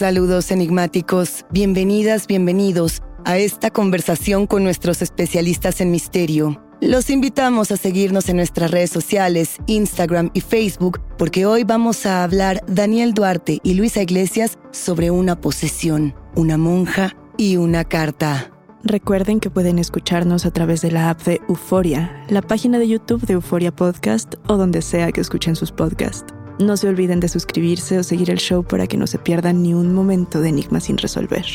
Saludos enigmáticos, bienvenidas, bienvenidos a esta conversación con nuestros especialistas en misterio. Los invitamos a seguirnos en nuestras redes sociales, Instagram y Facebook, porque hoy vamos a hablar Daniel Duarte y Luisa Iglesias sobre una posesión, una monja y una carta. Recuerden que pueden escucharnos a través de la app de Euforia, la página de YouTube de Euforia Podcast o donde sea que escuchen sus podcasts. No se olviden de suscribirse o seguir el show para que no se pierdan ni un momento de enigma sin resolver.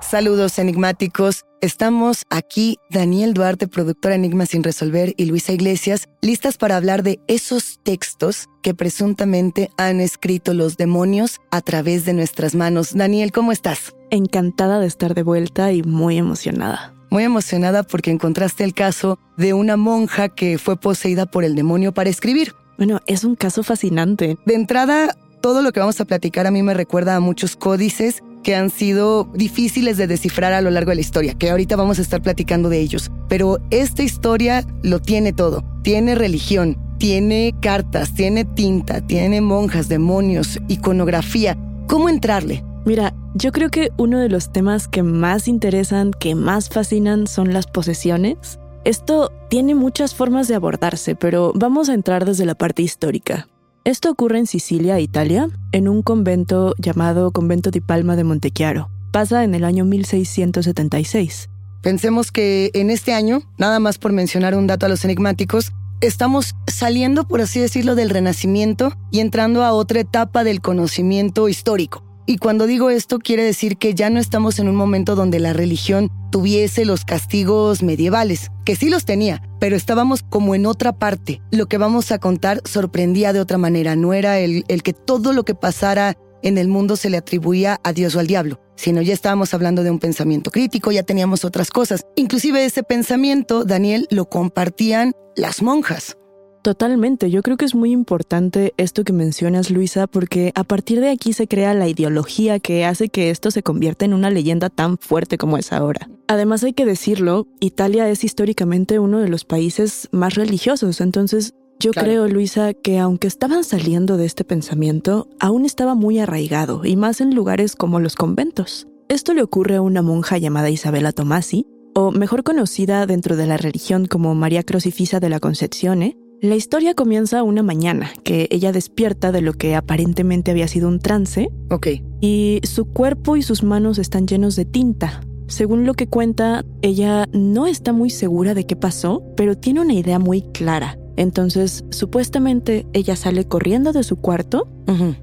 Saludos enigmáticos. Estamos aquí, Daniel Duarte, productora Enigma sin resolver, y Luisa Iglesias, listas para hablar de esos textos que presuntamente han escrito los demonios a través de nuestras manos. Daniel, ¿cómo estás? Encantada de estar de vuelta y muy emocionada. Muy emocionada porque encontraste el caso de una monja que fue poseída por el demonio para escribir. Bueno, es un caso fascinante. De entrada, todo lo que vamos a platicar a mí me recuerda a muchos códices que han sido difíciles de descifrar a lo largo de la historia, que ahorita vamos a estar platicando de ellos. Pero esta historia lo tiene todo. Tiene religión, tiene cartas, tiene tinta, tiene monjas, demonios, iconografía. ¿Cómo entrarle? Mira, yo creo que uno de los temas que más interesan, que más fascinan son las posesiones. Esto tiene muchas formas de abordarse, pero vamos a entrar desde la parte histórica. Esto ocurre en Sicilia, Italia, en un convento llamado Convento di Palma de Montechiaro. Pasa en el año 1676. Pensemos que en este año, nada más por mencionar un dato a los enigmáticos, estamos saliendo, por así decirlo, del Renacimiento y entrando a otra etapa del conocimiento histórico. Y cuando digo esto, quiere decir que ya no estamos en un momento donde la religión tuviese los castigos medievales, que sí los tenía, pero estábamos como en otra parte. Lo que vamos a contar sorprendía de otra manera, no era el, el que todo lo que pasara en el mundo se le atribuía a Dios o al diablo, sino ya estábamos hablando de un pensamiento crítico, ya teníamos otras cosas. Inclusive ese pensamiento, Daniel, lo compartían las monjas. Totalmente, yo creo que es muy importante esto que mencionas, Luisa, porque a partir de aquí se crea la ideología que hace que esto se convierta en una leyenda tan fuerte como es ahora. Además hay que decirlo, Italia es históricamente uno de los países más religiosos, entonces yo Claro. creo, Luisa, que aunque estaban saliendo de este pensamiento, aún estaba muy arraigado, y más en lugares como los conventos. Esto le ocurre a una monja llamada Isabela Tomasi, o mejor conocida dentro de la religión como María Crucifisa de la Concepción, la historia comienza una mañana, que ella despierta de lo que aparentemente había sido un trance, Ok, y su cuerpo y sus manos están llenos de tinta. Según lo que cuenta, ella no está muy segura de qué pasó, pero tiene una idea muy clara. Entonces, supuestamente ella sale corriendo de su cuarto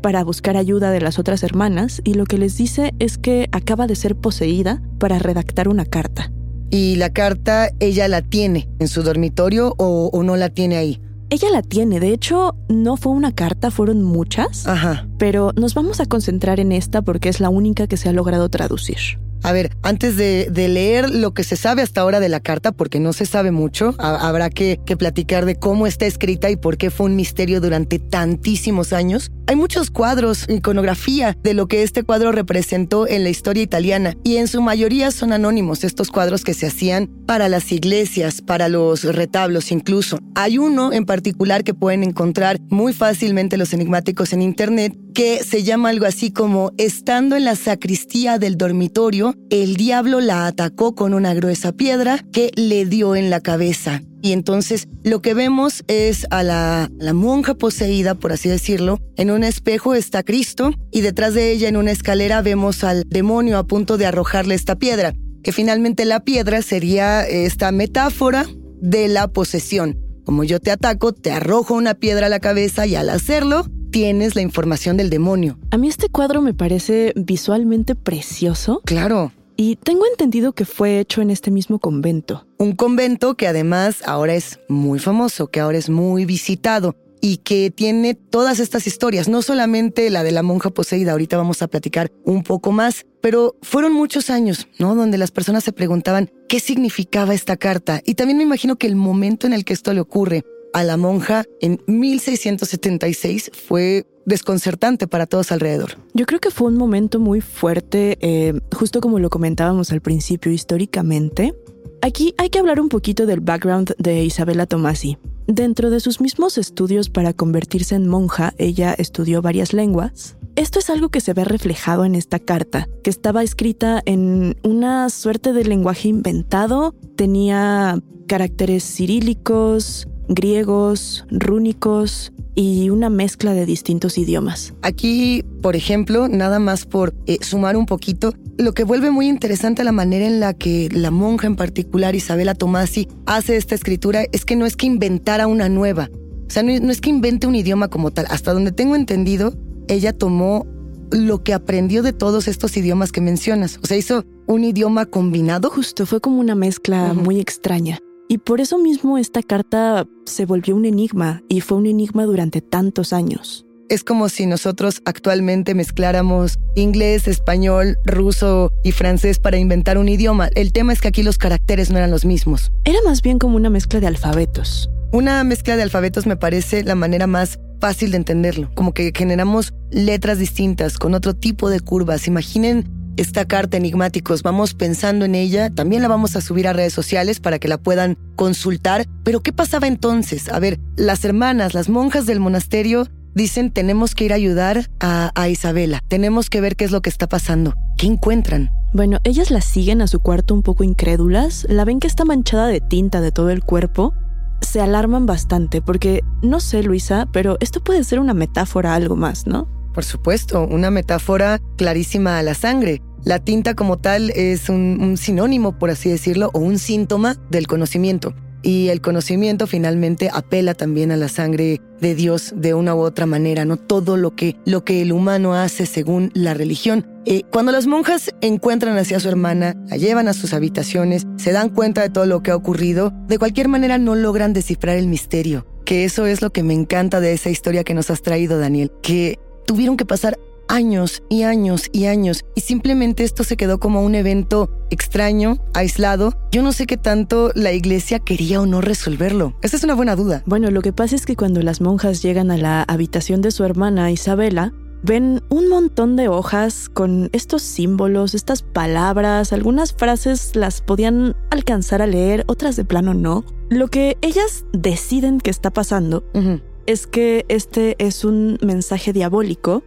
para buscar ayuda de las otras hermanas y lo que les dice es que acaba de ser poseída para redactar una carta. Y la carta ella la tiene en su dormitorio o, o no la tiene ahí. Ella la tiene, de hecho, no fue una carta, fueron muchas, Ajá. pero nos vamos a concentrar en esta porque es la única que se ha logrado traducir. A ver, antes de, leer lo que se sabe hasta ahora de la carta, porque no se sabe mucho, ha- habrá que platicar de cómo está escrita y por qué fue un misterio durante tantísimos años. Hay muchos cuadros, iconografía de lo que este cuadro representó en la historia italiana y en su mayoría son anónimos estos cuadros que se hacían para las iglesias, para los retablos incluso. Hay uno en particular que pueden encontrar muy fácilmente los enigmáticos en internet que se llama algo así como estando en la sacristía del dormitorio, el diablo la atacó con una gruesa piedra que le dio en la cabeza. Y entonces lo que vemos es a la, la monja poseída, por así decirlo. En un espejo está Cristo y detrás de ella en una escalera vemos al demonio a punto de arrojarle esta piedra, que finalmente la piedra sería esta metáfora de la posesión. Como yo te ataco, te arrojo una piedra a la cabeza y al hacerlo tienes la información del demonio. A mí este cuadro me parece visualmente precioso Claro. y tengo entendido que fue hecho en este mismo convento. Un convento que además ahora es muy famoso, que ahora es muy visitado y que tiene todas estas historias, no solamente la de la monja poseída, ahorita vamos a platicar un poco más, pero fueron muchos años, ¿no? Donde las personas se preguntaban qué significaba esta carta. Y también me imagino que el momento en el que esto le ocurre a la monja en 1676 fue desconcertante para todos alrededor. Yo creo que fue un momento muy fuerte, eh, justo como lo comentábamos al principio históricamente. Aquí hay que hablar un poquito del background de Isabella Tomasi. Dentro de sus mismos estudios para convertirse en monja, ella estudió varias lenguas. Esto es algo que se ve reflejado en esta carta, que estaba escrita en una suerte de lenguaje inventado. Tenía caracteres cirílicos, griegos, rúnicos y una mezcla de distintos idiomas. Aquí, por ejemplo, nada más por eh, sumar un poquito, lo que vuelve muy interesante la manera en la que la monja en particular, Isabela Tomasi, hace esta escritura es que no es que inventara una nueva. O sea, no, no es que invente un idioma como tal. Hasta donde tengo entendido, ella tomó lo que aprendió de todos estos idiomas que mencionas. O sea, hizo un idioma combinado. Justo, fue como una mezcla muy extraña. Y por eso mismo esta carta se volvió un enigma y fue un enigma durante tantos años. Es como si nosotros actualmente mezcláramos inglés, español, ruso y francés para inventar un idioma. El tema es que aquí los caracteres no eran los mismos. Era más bien como una mezcla de alfabetos. Una mezcla de alfabetos me parece la manera más fácil de entenderlo, como que generamos letras distintas con otro tipo de curvas. Imaginen esta carta enigmáticos, vamos pensando en ella, también la vamos a subir a redes sociales para que la puedan consultar. Pero ¿qué pasaba entonces? A ver, las hermanas, las monjas del monasterio dicen tenemos que ir a ayudar a, a Isabela, tenemos que ver qué es lo que está pasando, qué encuentran. Bueno, ellas la siguen a su cuarto un poco incrédulas, la ven que está manchada de tinta de todo el cuerpo, se alarman bastante porque, no sé Luisa, pero esto puede ser una metáfora algo más, ¿no? Por supuesto, una metáfora clarísima a la sangre. La tinta como tal es un, sinónimo, por así decirlo, o un síntoma del conocimiento. Y el conocimiento finalmente apela también a la sangre de Dios de una u otra manera, no todo lo que, lo que el humano hace según la religión. Eh, cuando las monjas encuentran hacia su hermana, la llevan a sus habitaciones, se dan cuenta de todo lo que ha ocurrido, de cualquier manera no logran descifrar el misterio. Que eso es lo que me encanta de esa historia que nos has traído, Daniel, que tuvieron que pasar años y años y años y simplemente esto se quedó como un evento extraño, aislado. Yo no sé qué tanto la iglesia quería o no resolverlo. Esa es una buena duda. Bueno, lo que pasa es que cuando las monjas llegan a la habitación de su hermana Isabela, ven un montón de hojas con estos símbolos, estas palabras, algunas frases las podían alcanzar a leer, otras de plano no. Lo que ellas deciden que está pasando uh -huh. Es que este es un mensaje diabólico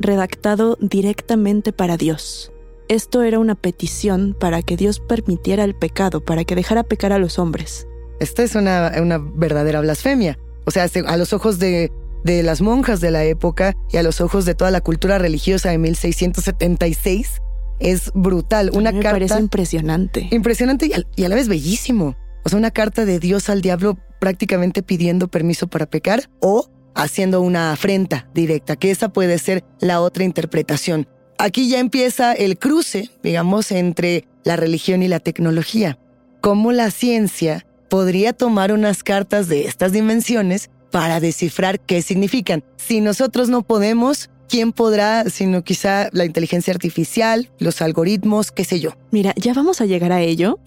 redactado directamente para Dios. Esto era una petición para que Dios permitiera el pecado, para que dejara pecar a los hombres. Esta es una, una verdadera blasfemia. O sea, a los ojos de, de, las monjas de la época y a los ojos de toda la cultura religiosa de 1676, es brutal. Una me carta. parece impresionante. Impresionante y a, y a la vez bellísimo. O sea, una carta de Dios al diablo prácticamente pidiendo permiso para pecar o haciendo una afrenta directa, que esa puede ser la otra interpretación. Aquí ya empieza el cruce, digamos, entre la religión y la tecnología. Cómo la ciencia podría tomar unas cartas de estas dimensiones para descifrar qué significan. Si nosotros no podemos, ¿quién podrá? Sino quizá la inteligencia artificial, los algoritmos, qué sé yo. Mira, ya vamos a llegar a ello,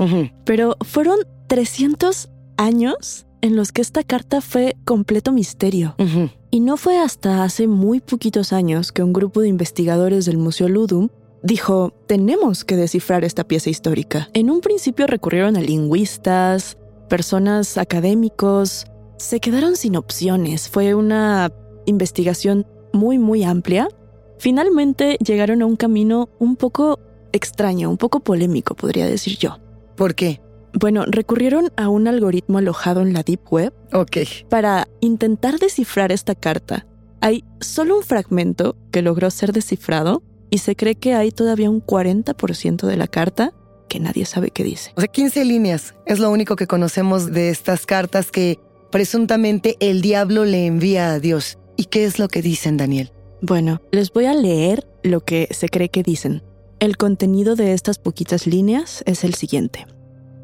pero fueron 300 años en los que esta carta fue completo misterio. Y no fue hasta hace muy poquitos años que un grupo de investigadores del Museo Ludum dijo, tenemos que descifrar esta pieza histórica. En un principio recurrieron a lingüistas, personas académicos, se quedaron sin opciones. Fue una investigación muy, muy amplia. Finalmente llegaron a un camino un poco extraño, un poco polémico, podría decir yo. ¿Por qué? Bueno, recurrieron a un algoritmo alojado en la Deep Web para intentar descifrar esta carta. Hay solo un fragmento que logró ser descifrado y se cree que hay todavía un 40% de la carta que nadie sabe qué dice. O sea, 15 líneas es lo único que conocemos de estas cartas que presuntamente el diablo le envía a Dios. ¿Y qué es lo que dicen, Daniel? Bueno, les voy a leer lo que se cree que dicen. El contenido de estas poquitas líneas es el siguiente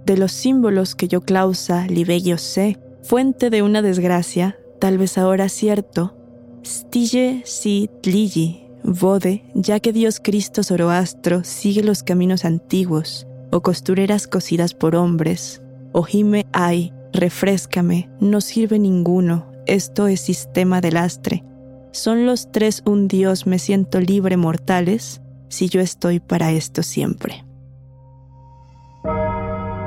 de los símbolos que yo clausa, libello sé, fuente de una desgracia, tal vez ahora cierto, stille si tligi, vode, ya que Dios Cristo Zoroastro sigue los caminos antiguos, o costureras cosidas por hombres, o gime ay, refrescame, no sirve ninguno, esto es sistema de lastre. Son los tres un Dios, me siento libre mortales, si yo estoy para esto siempre.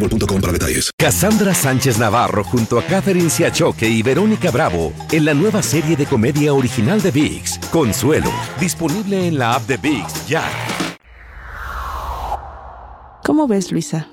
boostmobile.com para detalles. Cassandra Sánchez Navarro junto a Catherine Siachoque y Verónica Bravo en la nueva serie de comedia original de VIX, Consuelo, disponible en la app de VIX ya. ¿Cómo ves, Luisa?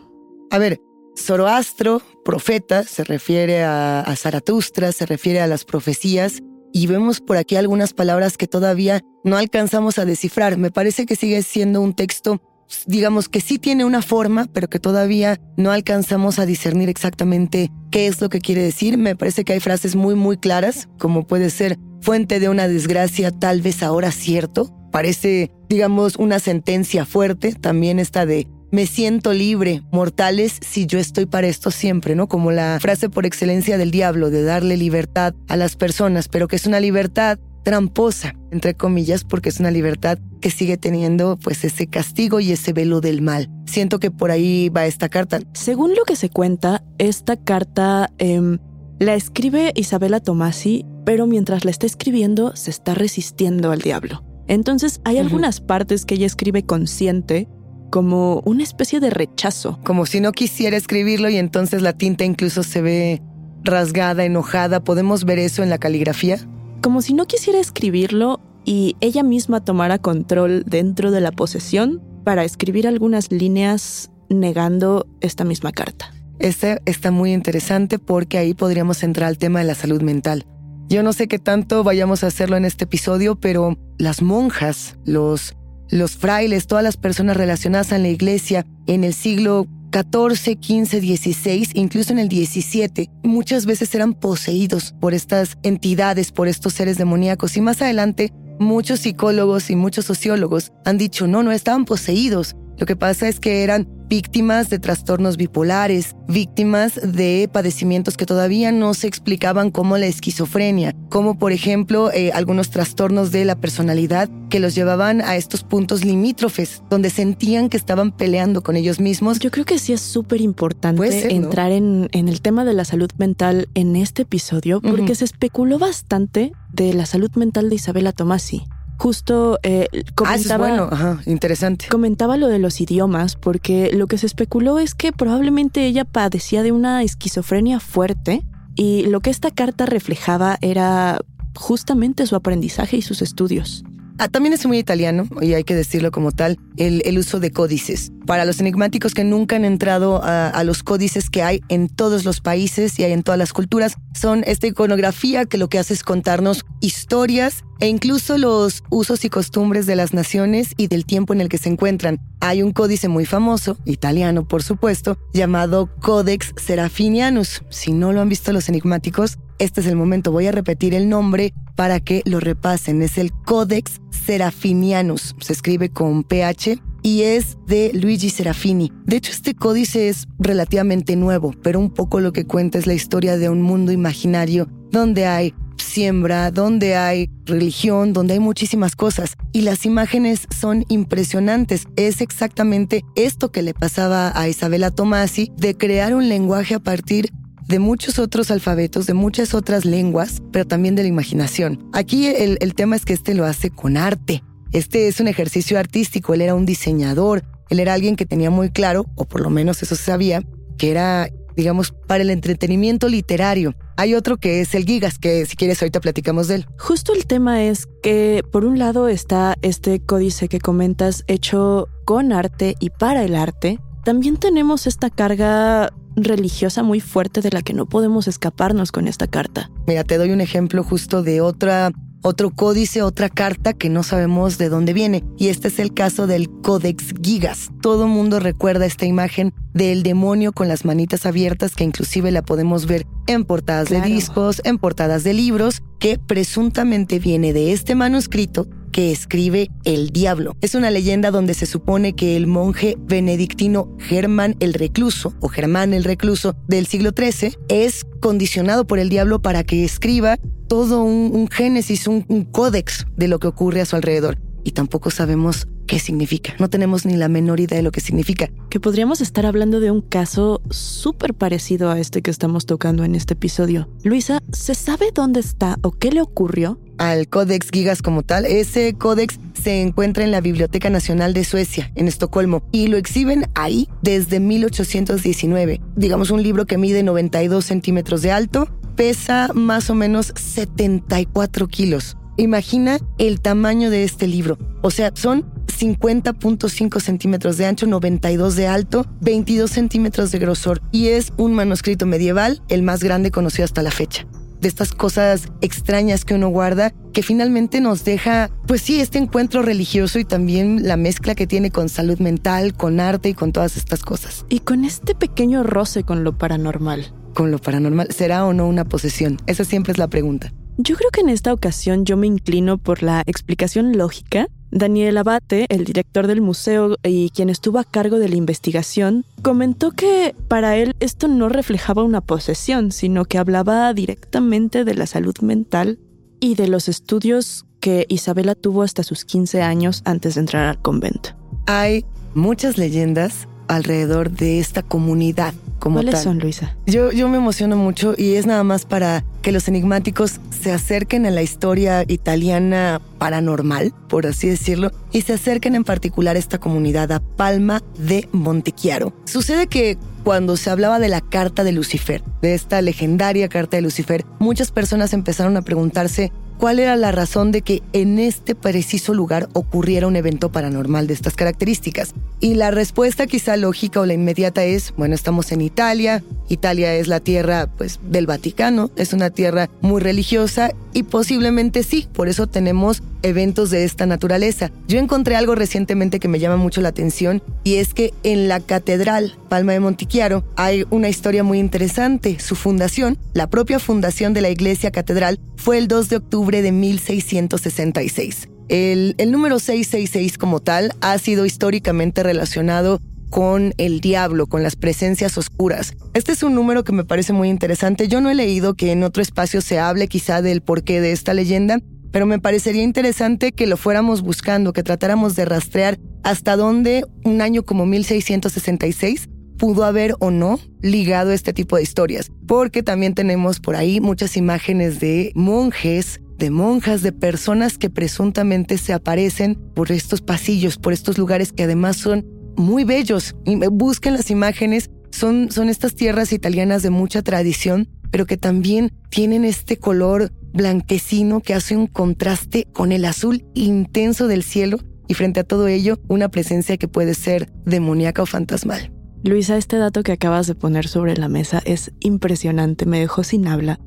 A ver, Zoroastro, profeta, se refiere a, a Zaratustra, se refiere a las profecías, y vemos por aquí algunas palabras que todavía no alcanzamos a descifrar. Me parece que sigue siendo un texto digamos que sí tiene una forma, pero que todavía no alcanzamos a discernir exactamente qué es lo que quiere decir. Me parece que hay frases muy, muy claras, como puede ser fuente de una desgracia, tal vez ahora cierto. Parece, digamos, una sentencia fuerte. También está de me siento libre, mortales, si yo estoy para esto siempre, ¿no? Como la frase por excelencia del diablo, de darle libertad a las personas, pero que es una libertad tramposa, entre comillas, porque es una libertad que sigue teniendo pues ese castigo y ese velo del mal. Siento que por ahí va esta carta. Según lo que se cuenta, esta carta em, la escribe Isabela Tomasi, pero mientras la está escribiendo se está resistiendo al diablo. Entonces hay algunas partes que ella escribe consciente como una especie de rechazo. Como si no quisiera escribirlo y entonces la tinta incluso se ve rasgada, enojada. ¿Podemos ver eso en la caligrafía? Como si no quisiera escribirlo y ella misma tomara control dentro de la posesión para escribir algunas líneas negando esta misma carta. Este está muy interesante porque ahí podríamos entrar al tema de la salud mental. Yo no sé qué tanto vayamos a hacerlo en este episodio, pero las monjas, los, los frailes, todas las personas relacionadas a la iglesia en el siglo 14, 15, 16, incluso en el 17, muchas veces eran poseídos por estas entidades, por estos seres demoníacos. Y más adelante, muchos psicólogos y muchos sociólogos han dicho, no, no estaban poseídos, Lo que pasa es que eran víctimas de trastornos bipolares, víctimas de padecimientos que todavía no se explicaban como la esquizofrenia, como por ejemplo eh, algunos trastornos de la personalidad que los llevaban a estos puntos limítrofes, donde sentían que estaban peleando con ellos mismos. Yo creo que sí es súper importante entrar en, el tema de la salud mental en este episodio, porque se especuló bastante de la salud mental de Isabela Tomasi justo eh, comentaba, ah, bueno. interesante. Comentaba lo de los idiomas, porque lo que se especuló es que probablemente ella padecía de una esquizofrenia fuerte y lo que esta carta reflejaba era justamente su aprendizaje y sus estudios. Ah, también es muy italiano, y hay que decirlo como tal, el, uso de códices. Para los enigmáticos que nunca han entrado a, los códices que hay en todos los países y hay en todas las culturas, son esta iconografía que lo que hace es contarnos historias e incluso los usos y costumbres de las naciones y del tiempo en el que se encuentran. Hay un códice muy famoso, italiano por supuesto, llamado Codex Serafinianus. Si no lo han visto los enigmáticos, este es el momento, voy a repetir el nombre para que lo repasen. Es el Codex Serafinianus, se escribe con PH y es de Luigi Serafini. De hecho, este códice es relativamente nuevo, pero un poco lo que cuenta es la historia de un mundo imaginario donde hay siembra, donde hay religión, donde hay muchísimas cosas. Y las imágenes son impresionantes. Es exactamente esto que le pasaba a Isabela Tomasi de crear un lenguaje a partir de muchos otros alfabetos, de muchas otras lenguas, pero también de la imaginación. Aquí el, tema es que este lo hace con arte. Este es un ejercicio artístico, él era un diseñador, él era alguien que tenía muy claro, o por lo menos eso se sabía, que era, digamos, para el entretenimiento literario. Hay otro que es el Gigas, que si quieres ahorita platicamos de él. Justo el tema es que por un lado está este códice que comentas hecho con arte y para el arte. También tenemos esta carga religiosa muy fuerte de la que no podemos escaparnos con esta carta. Mira, te doy un ejemplo justo de otra otro códice, otra carta que no sabemos de dónde viene. Y este es el caso del Codex Gigas. Todo mundo recuerda esta imagen del demonio con las manitas abiertas que inclusive la podemos ver en portadas de discos, en portadas de libros, que presuntamente viene de este manuscrito que escribe el diablo. Es una leyenda donde se supone que el monje benedictino Germán el Recluso, o Germán el Recluso del siglo XIII, es condicionado por el diablo para que escriba todo un, génesis, un, un códex de lo que ocurre a su alrededor. Y tampoco sabemos qué significa. No tenemos ni la menor idea de lo que significa. Que podríamos estar hablando de un caso súper parecido a este que estamos tocando en este episodio. Luisa, ¿se sabe dónde está o qué le ocurrió? Al Codex Gigas como tal. Ese códex se encuentra en la Biblioteca Nacional de Suecia, en Estocolmo, y lo exhiben ahí desde 1819. Digamos un libro que mide 92 centímetros de alto, pesa más o menos 74 kilos. Imagina el tamaño de este libro. O sea, son 50.5 centímetros de ancho, 92 de alto, 22 centímetros de grosor y es un manuscrito medieval, el más grande conocido hasta la fecha. De estas cosas extrañas que uno guarda, que finalmente nos deja, pues sí, este encuentro religioso y también la mezcla que tiene con salud mental, con arte y con todas estas cosas. Y con este pequeño roce con lo paranormal. Con lo paranormal, ¿será o no una posesión? Esa siempre es la pregunta. Yo creo que en esta ocasión yo me inclino por la explicación lógica. Daniel Abate, el director del museo y quien estuvo a cargo de la investigación, comentó que para él esto no reflejaba una posesión, sino que hablaba directamente de la salud mental y de los estudios que Isabela tuvo hasta sus 15 años antes de entrar al convento. Hay muchas leyendas alrededor de esta comunidad ¿Cuáles son, Luisa? Yo, yo me emociono mucho y es nada más para que los enigmáticos se acerquen a la historia italiana paranormal, por así decirlo, y se acerquen en particular a esta comunidad, a Palma de Montechiaro. Sucede que cuando se hablaba de la carta de Lucifer, de esta legendaria carta de Lucifer, muchas personas empezaron a preguntarse cuál era la razón de que en este preciso lugar ocurriera un evento paranormal de estas características. Y la respuesta quizá lógica o la inmediata es, bueno, estamos en Italia, Italia es la tierra pues del Vaticano, es una tierra muy religiosa y posiblemente sí, por eso tenemos eventos de esta naturaleza. Yo encontré algo recientemente que me llama mucho la atención y es que en la Catedral Palma de Montichiaro hay una historia muy interesante. Su fundación, la propia fundación de la iglesia catedral, fue el 2 de octubre de 1666. El, el número 666 como tal ha sido históricamente relacionado con el diablo, con las presencias oscuras. Este es un número que me parece muy interesante. Yo no he leído que en otro espacio se hable quizá del porqué de esta leyenda, pero me parecería interesante que lo fuéramos buscando, que tratáramos de rastrear hasta dónde un año como 1666 pudo haber o no ligado este tipo de historias, porque también tenemos por ahí muchas imágenes de monjes, de monjas, de personas que presuntamente se aparecen por estos pasillos, por estos lugares que además son muy bellos. Busquen las imágenes, son, son estas tierras italianas de mucha tradición, pero que también tienen este color blanquecino que hace un contraste con el azul intenso del cielo y frente a todo ello una presencia que puede ser demoníaca o fantasmal. Luisa, este dato que acabas de poner sobre la mesa es impresionante, me dejó sin habla.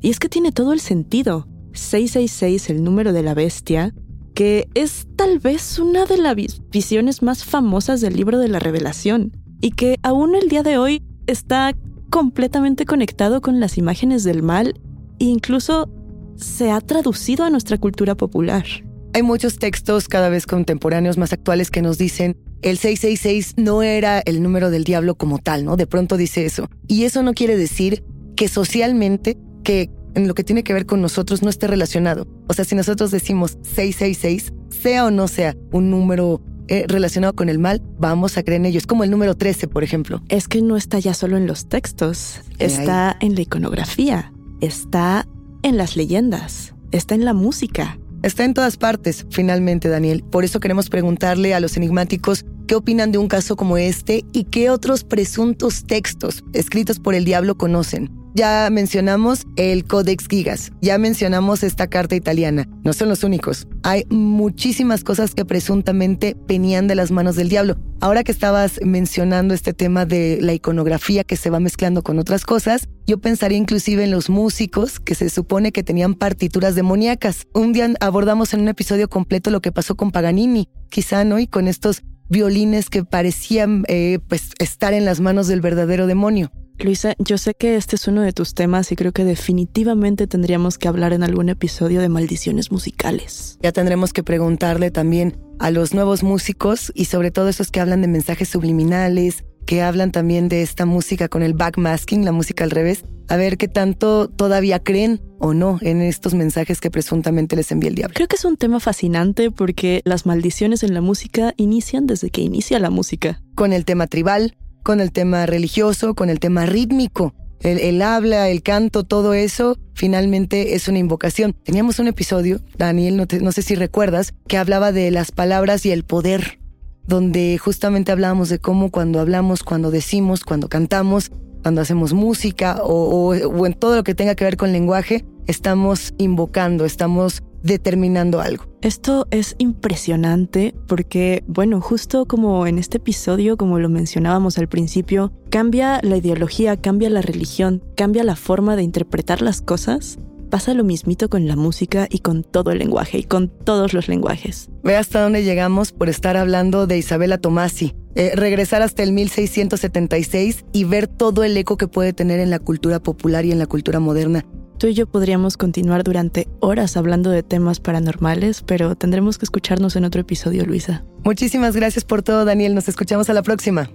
Y es que tiene todo el sentido. 666, el número de la bestia, que es tal vez una de las visiones más famosas del libro de la revelación, y que aún el día de hoy está completamente conectado con las imágenes del mal e incluso se ha traducido a nuestra cultura popular. Hay muchos textos cada vez contemporáneos más actuales que nos dicen el 666 no era el número del diablo como tal, ¿no? De pronto dice eso. Y eso no quiere decir que socialmente, que en lo que tiene que ver con nosotros no esté relacionado. O sea, si nosotros decimos 666, sea o no sea un número eh, relacionado con el mal, vamos a creer en ello. Es como el número 13, por ejemplo. Es que no está ya solo en los textos, está en la iconografía, está en las leyendas, está en la música. Está en todas partes, finalmente, Daniel. Por eso queremos preguntarle a los enigmáticos qué opinan de un caso como este y qué otros presuntos textos escritos por el diablo conocen. Ya mencionamos el Codex Gigas, ya mencionamos esta carta italiana. No son los únicos. Hay muchísimas cosas que presuntamente venían de las manos del diablo. Ahora que estabas mencionando este tema de la iconografía que se va mezclando con otras cosas, yo pensaría inclusive en los músicos que se supone que tenían partituras demoníacas. Un día abordamos en un episodio completo lo que pasó con Paganini, quizá, ¿no? Y con estos violines que parecían eh, pues estar en las manos del verdadero demonio. Luisa, yo sé que este es uno de tus temas y creo que definitivamente tendríamos que hablar en algún episodio de maldiciones musicales. Ya tendremos que preguntarle también a los nuevos músicos y sobre todo esos que hablan de mensajes subliminales, que hablan también de esta música con el backmasking, la música al revés, a ver qué tanto todavía creen o no en estos mensajes que presuntamente les envía el diablo. Creo que es un tema fascinante porque las maldiciones en la música inician desde que inicia la música. Con el tema tribal, con el tema religioso, con el tema rítmico. El, habla, el canto, todo eso, finalmente es una invocación. Teníamos un episodio, Daniel, no, no sé si recuerdas, que hablaba de las palabras y el poder, donde justamente hablábamos de cómo cuando hablamos, cuando decimos, cuando cantamos, cuando hacemos música o, o, en todo lo que tenga que ver con lenguaje, estamos invocando, estamos determinando algo. Esto es impresionante porque, bueno, justo como en este episodio, como lo mencionábamos al principio, cambia la ideología, cambia la religión, cambia la forma de interpretar las cosas. Pasa lo mismito con la música y con todo el lenguaje y con todos los lenguajes. Ve hasta dónde llegamos por estar hablando de Isabela Tomasi. Eh, regresar hasta el 1676 y ver todo el eco que puede tener en la cultura popular y en la cultura moderna. Tú y yo podríamos continuar durante horas hablando de temas paranormales, pero tendremos que escucharnos en otro episodio, Luisa. Muchísimas gracias por todo, Daniel. Nos escuchamos a la próxima.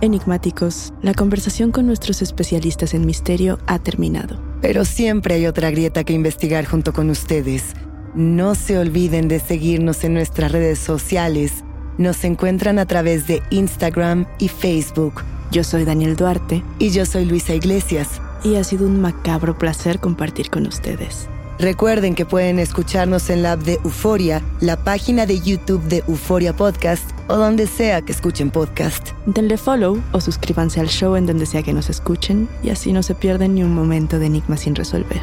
Enigmáticos, la conversación con nuestros especialistas en misterio ha terminado. Pero siempre hay otra grieta que investigar junto con ustedes. No se olviden de seguirnos en nuestras redes sociales. Nos encuentran a través de Instagram y Facebook. Yo soy Daniel Duarte. Y yo soy Luisa Iglesias y ha sido un macabro placer compartir con ustedes. Recuerden que pueden escucharnos en la app de Euforia, la página de YouTube de Euforia Podcast o donde sea que escuchen podcast. Denle follow o suscríbanse al show en donde sea que nos escuchen y así no se pierden ni un momento de enigma sin resolver.